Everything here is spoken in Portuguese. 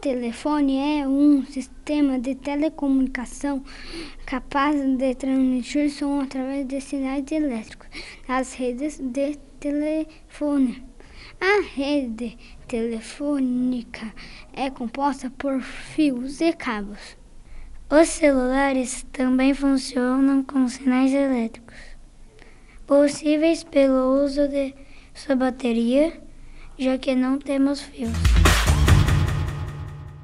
telefone é um sistema de telecomunicação capaz de transmitir som através de sinais elétricos nas redes de telefone. A rede telefônica é composta por fios e cabos. Os celulares também funcionam com sinais elétricos, possíveis pelo uso de sua bateria, já que não temos fios.